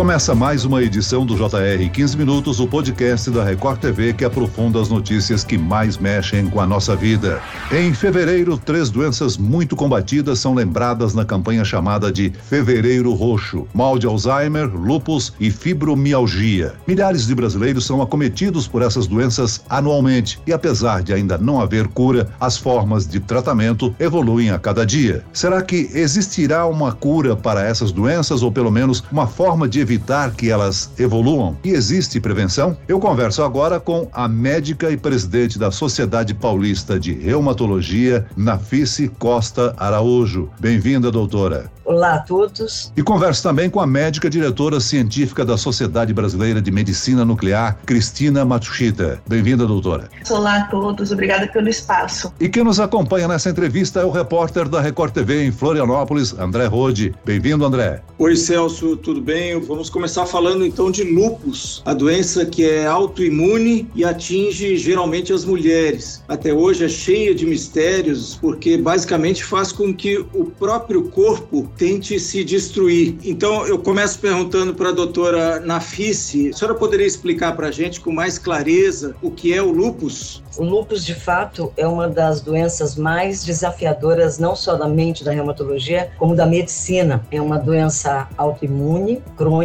Começa mais uma edição do JR 15 Minutos, o podcast da Record TV que aprofunda as notícias que mais mexem com a nossa vida. Em fevereiro, três doenças muito combatidas são lembradas na campanha chamada de Fevereiro Roxo: mal de Alzheimer, lupus e fibromialgia. Milhares de brasileiros são acometidos por essas doenças anualmente e, apesar de ainda não haver cura, as formas de tratamento evoluem a cada dia. Será que existirá uma cura para essas doenças ou pelo menos uma forma de evitar que elas evoluam? E existe prevenção? Eu converso agora com a médica e presidente da Sociedade Paulista de Reumatologia, Nafice Costa Araújo. Bem-vinda, doutora. Olá a todos. E converso também com a médica diretora científica da Sociedade Brasileira de Medicina Nuclear, Cristina Matsushita. Bem-vinda, doutora. Olá a todos, obrigada pelo espaço. E quem nos acompanha nessa entrevista é o repórter da Record TV em Florianópolis, André Rode. Bem-vindo, André. Oi, Celso, tudo bem? Vamos começar falando então de lupus, a doença que é autoimune e atinge geralmente as mulheres. Até hoje é cheia de mistérios, porque basicamente faz com que o próprio corpo tente se destruir. Então, eu começo perguntando para a doutora Nafice, a senhora poderia explicar para a gente com mais clareza o que é o lúpus? O lúpus, de fato, é uma das doenças mais desafiadoras, não só da mente da reumatologia, como da medicina. É uma doença autoimune, crônica,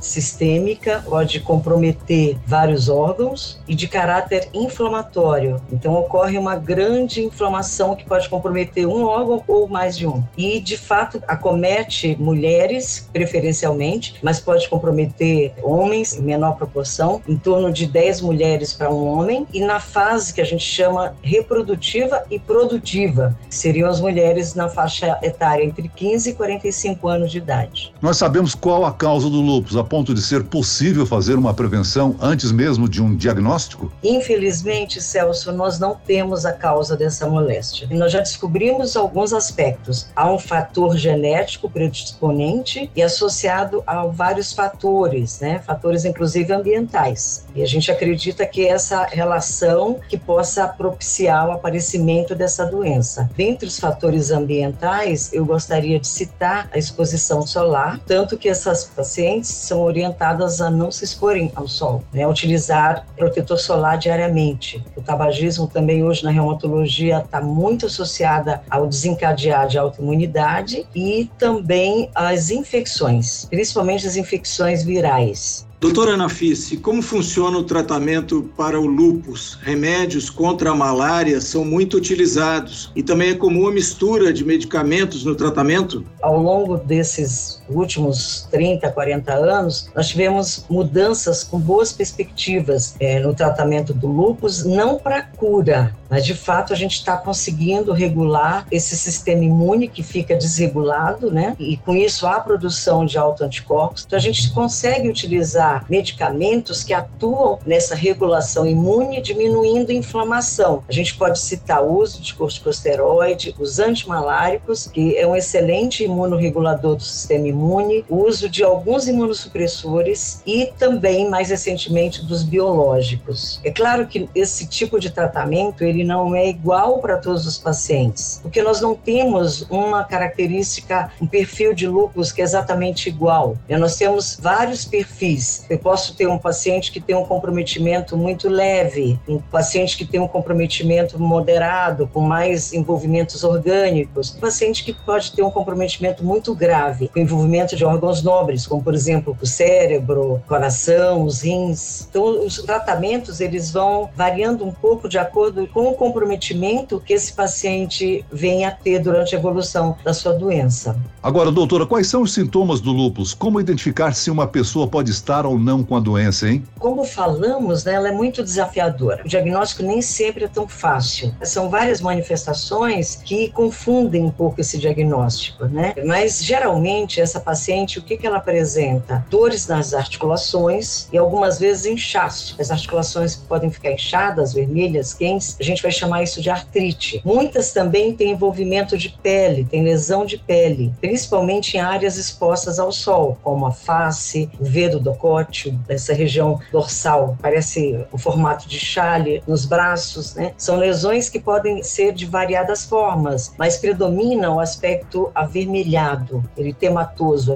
sistêmica, pode comprometer vários órgãos e de caráter inflamatório. Então, ocorre uma grande inflamação que pode comprometer um órgão ou mais de um. E, de fato, acomete mulheres, preferencialmente, mas pode comprometer homens em menor proporção, em torno de 10 mulheres para um homem. E na fase que a gente chama reprodutiva e produtiva, que seriam as mulheres na faixa etária entre 15 e 45 anos de idade. Nós sabemos qual a causa do lúpus, a ponto de ser possível fazer uma prevenção antes mesmo de um diagnóstico? Infelizmente, Celso, nós não temos a causa dessa moléstia. Nós já descobrimos alguns aspectos. Há um fator genético predisponente e associado a vários fatores, né? Fatores inclusive ambientais. E a gente acredita que essa relação que possa propiciar o aparecimento dessa doença. Dentre os fatores ambientais, eu gostaria de citar a exposição solar, tanto que essas são orientadas a não se exporem ao sol, né, utilizar protetor solar diariamente. O tabagismo também hoje na reumatologia está muito associada ao desencadear de autoimunidade e também as infecções, principalmente as infecções virais. Doutora Nafice, como funciona o tratamento para o lúpus? Remédios contra a malária são muito utilizados e também é comum a mistura de medicamentos no tratamento? Ao longo desses últimos 30, 40 anos, nós tivemos mudanças com boas perspectivas é, no tratamento do lúpus, não para cura, mas de fato a gente está conseguindo regular esse sistema imune que fica desregulado, né? E com isso a produção de autoanticorpos. Então a gente consegue utilizar medicamentos que atuam nessa regulação imune, diminuindo a inflamação. A gente pode citar o uso de corticosteroide, os antimaláricos, que é um excelente imunorregulador do sistema imune, o uso de alguns imunossupressores e também, mais recentemente, dos biológicos. É claro que esse tipo de tratamento ele não é igual para todos os pacientes, porque nós não temos uma característica, um perfil de lúpus que é exatamente igual. Nós temos vários perfis eu posso ter um paciente que tem um comprometimento muito leve, um paciente que tem um comprometimento moderado, com mais envolvimentos orgânicos, um paciente que pode ter um comprometimento muito grave, com envolvimento de órgãos nobres, como por exemplo o cérebro, o coração, os rins. Então, os tratamentos eles vão variando um pouco de acordo com o comprometimento que esse paciente vem a ter durante a evolução da sua doença. Agora, doutora, quais são os sintomas do lúpus? Como identificar se uma pessoa pode estar ou não com a doença, hein? Como falamos, né, ela é muito desafiadora. O diagnóstico nem sempre é tão fácil. São várias manifestações que confundem um pouco esse diagnóstico, né? Mas geralmente essa paciente, o que, que ela apresenta? Dores nas articulações e algumas vezes inchaço. As articulações podem ficar inchadas, vermelhas, quentes. A gente vai chamar isso de artrite. Muitas também têm envolvimento de pele, tem lesão de pele, principalmente em áreas expostas ao sol, como a face, o vedo do cóteo, essa região dorsal, parece o formato de chale nos braços, né? São lesões que podem ser de variadas formas, mas predomina o aspecto avermelhado,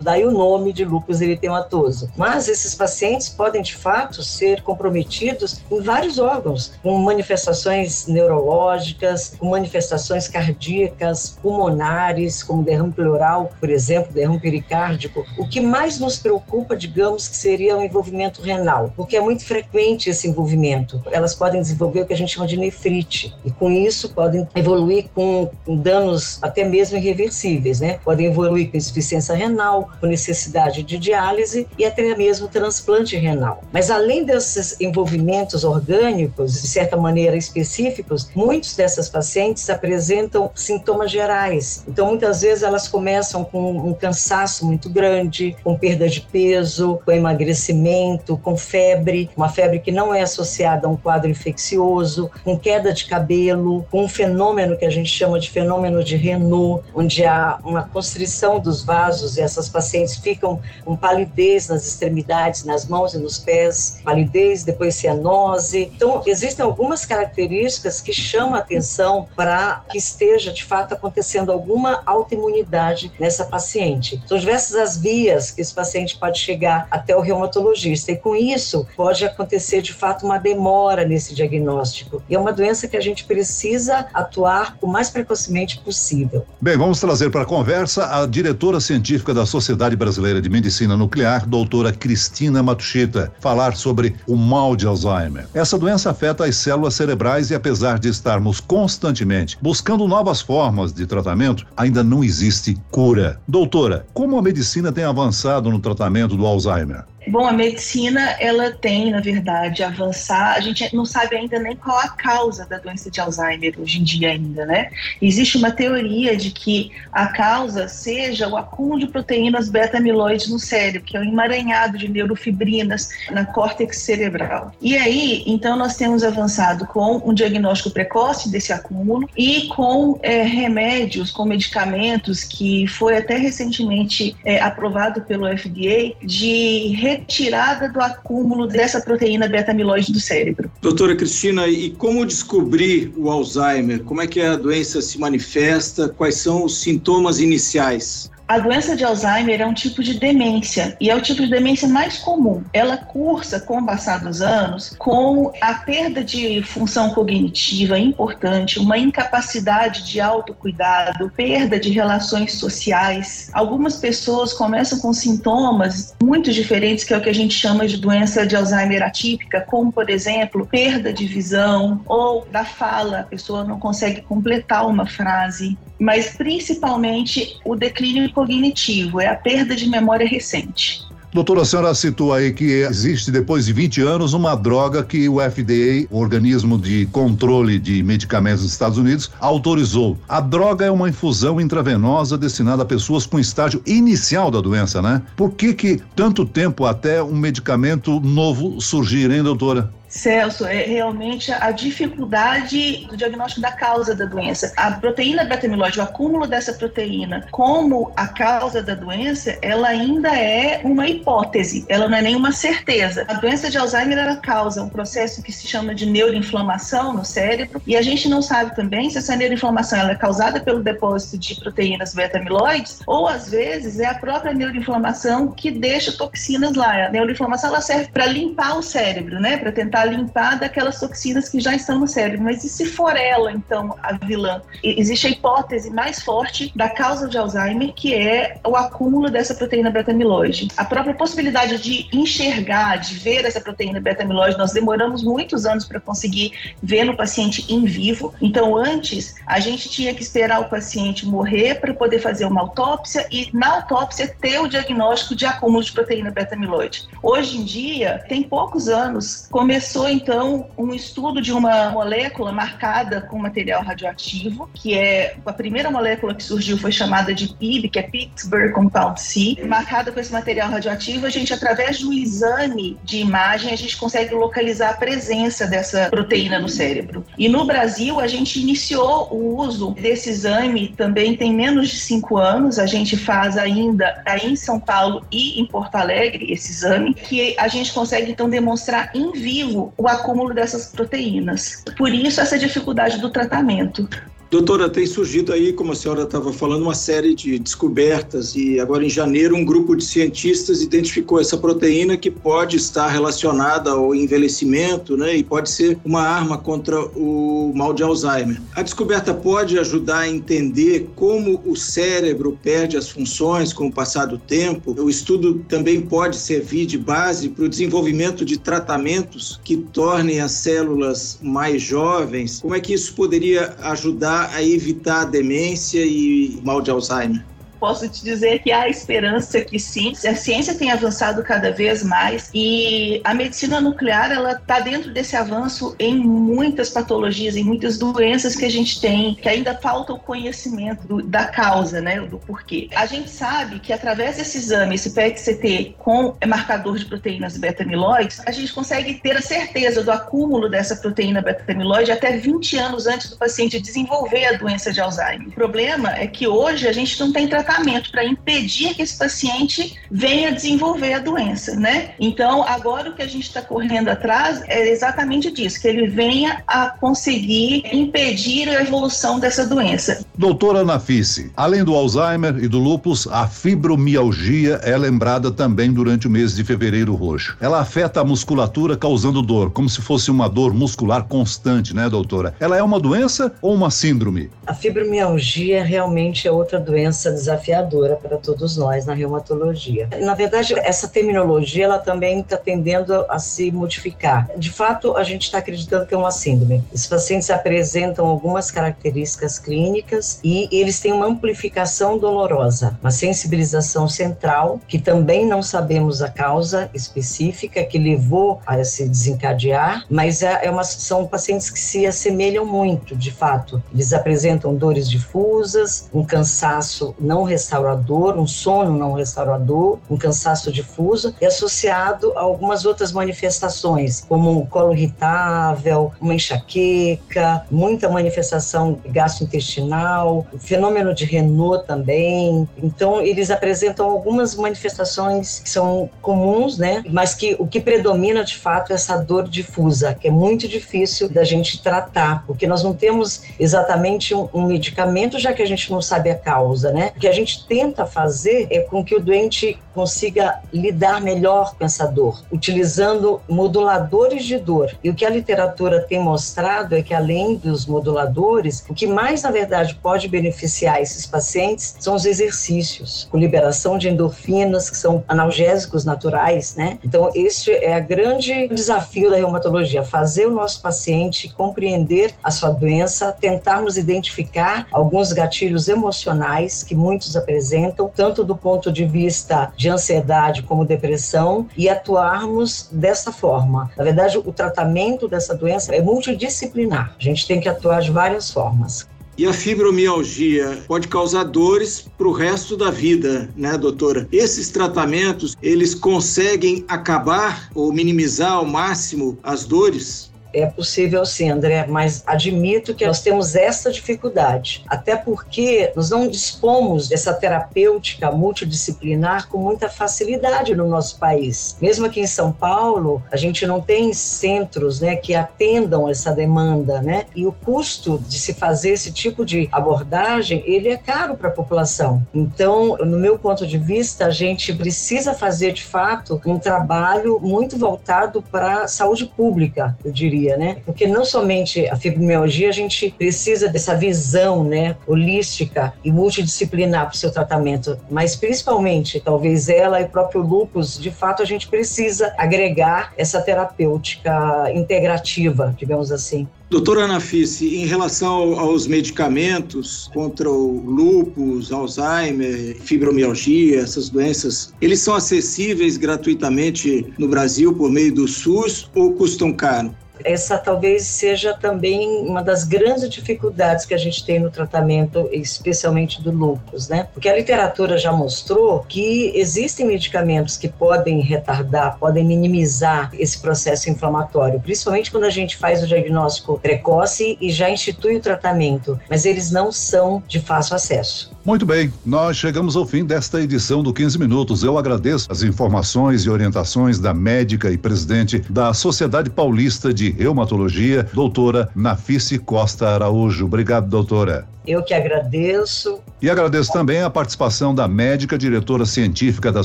Daí o nome de lúpus eritematoso. Mas esses pacientes podem, de fato, ser comprometidos em vários órgãos, com manifestações neurológicas, com manifestações cardíacas, pulmonares, como derrame pleural, por exemplo, derrame pericárdico. O que mais nos preocupa, digamos, que seria o envolvimento renal, porque é muito frequente esse envolvimento. Elas podem desenvolver o que a gente chama de nefrite, e com isso podem evoluir com danos até mesmo irreversíveis, né? Podem evoluir com insuficiência renal, com necessidade de diálise e até mesmo transplante renal. Mas além desses envolvimentos orgânicos, de certa maneira específicos, muitos dessas pacientes apresentam sintomas gerais. Então, muitas vezes elas começam com um cansaço muito grande, com perda de peso, com emagrecimento, com febre, uma febre que não é associada a um quadro infeccioso, com queda de cabelo, com um fenômeno que a gente chama de fenômeno de Renault, onde há uma constrição dos vasos e essas pacientes ficam com palidez nas extremidades, nas mãos e nos pés, palidez, depois cianose. Então, existem algumas características que chamam a atenção para que esteja, de fato, acontecendo alguma autoimunidade nessa paciente. São diversas as vias que esse paciente pode chegar até o reumatologista e, com isso, pode acontecer, de fato, uma demora nesse diagnóstico. E é uma doença que a gente precisa atuar o mais precocemente possível. Bem, vamos trazer para a conversa a diretora científica da Sociedade Brasileira de Medicina Nuclear, doutora Cristina Matuchita, falar sobre o mal de Alzheimer. Essa doença afeta as células cerebrais e, apesar de estarmos constantemente buscando novas formas de tratamento, ainda não existe cura. Doutora, como a medicina tem avançado no tratamento do Alzheimer? Bom, a medicina, ela tem, na verdade, avançar. A gente não sabe ainda nem qual a causa da doença de Alzheimer hoje em dia ainda, né? Existe uma teoria de que a causa seja o acúmulo de proteínas beta-amiloides no cérebro, que é um emaranhado de neurofibrinas na córtex cerebral. E aí, então, nós temos avançado com um diagnóstico precoce desse acúmulo e com é, remédios, com medicamentos que foi até recentemente é, aprovado pelo FDA de retirada do acúmulo dessa proteína beta-amiloide do cérebro. Doutora Cristina, e como descobrir o Alzheimer? Como é que a doença se manifesta? Quais são os sintomas iniciais? A doença de Alzheimer é um tipo de demência e é o tipo de demência mais comum. Ela cursa, com o passar dos anos, com a perda de função cognitiva importante, uma incapacidade de autocuidado, perda de relações sociais. Algumas pessoas começam com sintomas muito diferentes, que é o que a gente chama de doença de Alzheimer atípica, como, por exemplo, perda de visão ou da fala, a pessoa não consegue completar uma frase, mas principalmente o declínio cognitivo, é a perda de memória recente. Doutora, a senhora citou aí que existe, depois de 20 anos, uma droga que o FDA, o Organismo de Controle de Medicamentos dos Estados Unidos, autorizou. A droga é uma infusão intravenosa destinada a pessoas com estágio inicial da doença, né? Por que que tanto tempo até um medicamento novo surgir, hein, doutora? Celso, é realmente a dificuldade do diagnóstico da causa da doença. A proteína beta-amiloide, o acúmulo dessa proteína como a causa da doença, ela ainda é uma hipótese, ela não é nenhuma certeza. A doença de Alzheimer ela causa um processo que se chama de neuroinflamação no cérebro e a gente não sabe também se essa neuroinflamação ela é causada pelo depósito de proteínas beta-amiloides ou às vezes é a própria neuroinflamação que deixa toxinas lá. A neuroinflamação ela serve para limpar o cérebro, né, para tentar tentar limpar daquelas toxinas que já estão no cérebro. Mas e se for ela, então, a vilã? Existe a hipótese mais forte da causa de Alzheimer, que é o acúmulo dessa proteína beta-amiloide. A própria possibilidade de enxergar, de ver essa proteína beta-amiloide, nós demoramos muitos anos para conseguir ver no paciente em vivo. Então, antes, a gente tinha que esperar o paciente morrer para poder fazer uma autópsia e, na autópsia, ter o diagnóstico de acúmulo de proteína beta-amiloide. Hoje em dia, tem poucos anos, começou começou então um estudo de uma molécula marcada com material radioativo, que é a primeira molécula que surgiu foi chamada de PIB, que é Pittsburgh Compound C, marcada com esse material radioativo. A gente, através do exame de imagem, a gente consegue localizar a presença dessa proteína no cérebro. E no Brasil, a gente iniciou o uso desse exame também tem menos de cinco anos. A gente faz ainda aí em São Paulo e em Porto Alegre esse exame, que a gente consegue então demonstrar em vivo o acúmulo dessas proteínas. Por isso, essa dificuldade do tratamento. Doutora, tem surgido aí, como a senhora estava falando, uma série de descobertas e agora em janeiro um grupo de cientistas identificou essa proteína que pode estar relacionada ao envelhecimento, né, e pode ser uma arma contra o mal de Alzheimer. A descoberta pode ajudar a entender como o cérebro perde as funções com o passar do tempo. O estudo também pode servir de base para o desenvolvimento de tratamentos que tornem as células mais jovens. Como é que isso poderia ajudar a evitar a demência e mal de Alzheimer? Posso te dizer que há esperança que sim. A ciência tem avançado cada vez mais e a medicina nuclear ela está dentro desse avanço em muitas patologias, em muitas doenças que a gente tem, que ainda falta o conhecimento do, da causa, né, do porquê. A gente sabe que através desse exame, esse PET-CT com marcador de proteínas beta-amiloides, a gente consegue ter a certeza do acúmulo dessa proteína beta-amiloide até 20 anos antes do paciente desenvolver a doença de Alzheimer. O problema é que hoje a gente não tem tratamento tratamento para impedir que esse paciente venha desenvolver a doença, né? Então, agora o que a gente está correndo atrás é exatamente disso, que ele venha a conseguir impedir a evolução dessa doença. Doutora Nafice, além do Alzheimer e do lúpus, a fibromialgia é lembrada também durante o mês de fevereiro roxo. Ela afeta a musculatura causando dor, como se fosse uma dor muscular constante, né, doutora? Ela é uma doença ou uma síndrome? A fibromialgia realmente é outra doença desafiadora desafiadora para todos nós na reumatologia. Na verdade, essa terminologia ela também está tendendo a se modificar. De fato, a gente está acreditando que é uma síndrome. Os pacientes apresentam algumas características clínicas e eles têm uma amplificação dolorosa, uma sensibilização central, que também não sabemos a causa específica que levou a se desencadear, mas é, é uma, são pacientes que se assemelham muito, de fato. Eles apresentam dores difusas, um cansaço não restaurador, um sono não restaurador, um cansaço difuso, e associado a algumas outras manifestações, como um colo irritável, uma enxaqueca, muita manifestação gastrointestinal, fenômeno de Renault também. Então, eles apresentam algumas manifestações que são comuns, né? Mas que o que predomina de fato é essa dor difusa, que é muito difícil da gente tratar, porque nós não temos exatamente um, um medicamento, já que a gente não sabe a causa, né? Que a gente tenta fazer é com que o doente consiga lidar melhor com essa dor, utilizando moduladores de dor. E o que a literatura tem mostrado é que, além dos moduladores, o que mais, na verdade, pode beneficiar esses pacientes são os exercícios, com liberação de endorfinas, que são analgésicos naturais, né? Então, este é o grande desafio da reumatologia, fazer o nosso paciente compreender a sua doença, tentarmos identificar alguns gatilhos emocionais que muitos muitos apresentam, tanto do ponto de vista de ansiedade como depressão, e atuarmos dessa forma. Na verdade, o tratamento dessa doença é multidisciplinar. A gente tem que atuar de várias formas. E a fibromialgia pode causar dores para o resto da vida, né, doutora? Esses tratamentos, eles conseguem acabar ou minimizar ao máximo as dores? É possível sim, André, mas admito que nós temos essa dificuldade, até porque nós não dispomos dessa terapêutica multidisciplinar com muita facilidade no nosso país. Mesmo aqui em São Paulo, a gente não tem centros, né, que atendam essa demanda, né? E o custo de se fazer esse tipo de abordagem, ele é caro para a população. Então, no meu ponto de vista, a gente precisa fazer de fato um trabalho muito voltado para a saúde pública, eu diria diria, né? Porque não somente a fibromialgia, a gente precisa dessa visão, né, holística e multidisciplinar para o seu tratamento, mas principalmente, talvez ela e o próprio lúpus, de fato, a gente precisa agregar essa terapêutica integrativa, digamos assim. Doutora Anafice, em relação aos medicamentos contra o lúpus, Alzheimer, fibromialgia, essas doenças, eles são acessíveis gratuitamente no Brasil por meio do SUS ou custam caro? Essa talvez seja também uma das grandes dificuldades que a gente tem no tratamento, especialmente do lúpus, né? Porque a literatura já mostrou que existem medicamentos que podem retardar, podem minimizar esse processo inflamatório, principalmente quando a gente faz o diagnóstico precoce e já institui o tratamento, mas eles não são de fácil acesso. Muito bem, nós chegamos ao fim desta edição do 15 Minutos. Eu agradeço as informações e orientações da médica e presidente da Sociedade Paulista de Reumatologia, doutora Nafice Costa Araújo. Obrigado, doutora. Eu que agradeço. E agradeço também a participação da médica diretora científica da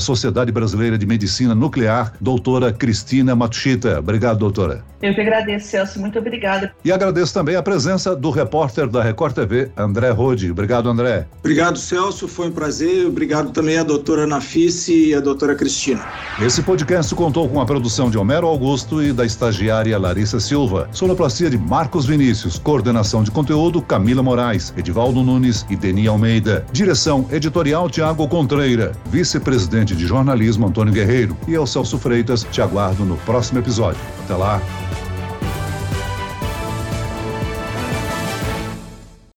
Sociedade Brasileira de Medicina Nuclear, doutora Cristina Matuchita. Obrigado, doutora. Eu que agradeço, Celso. Muito obrigada. E agradeço também a presença do repórter da Record TV, André Rode. Obrigado, André. Obrigado, Celso. Foi um prazer. Obrigado também à doutora Nafice e à doutora Cristina. Esse podcast contou com a produção de Homero Augusto e da estagiária Larissa Silva. Sonoplastia de Marcos Vinícius. Coordenação de conteúdo Camila Moraes. Edivaldo Nunes e Deni Almeida. Direção editorial Tiago Contreira. Vice-presidente de jornalismo Antônio Guerreiro. E eu, Celso Freitas, te aguardo no próximo episódio. Até lá.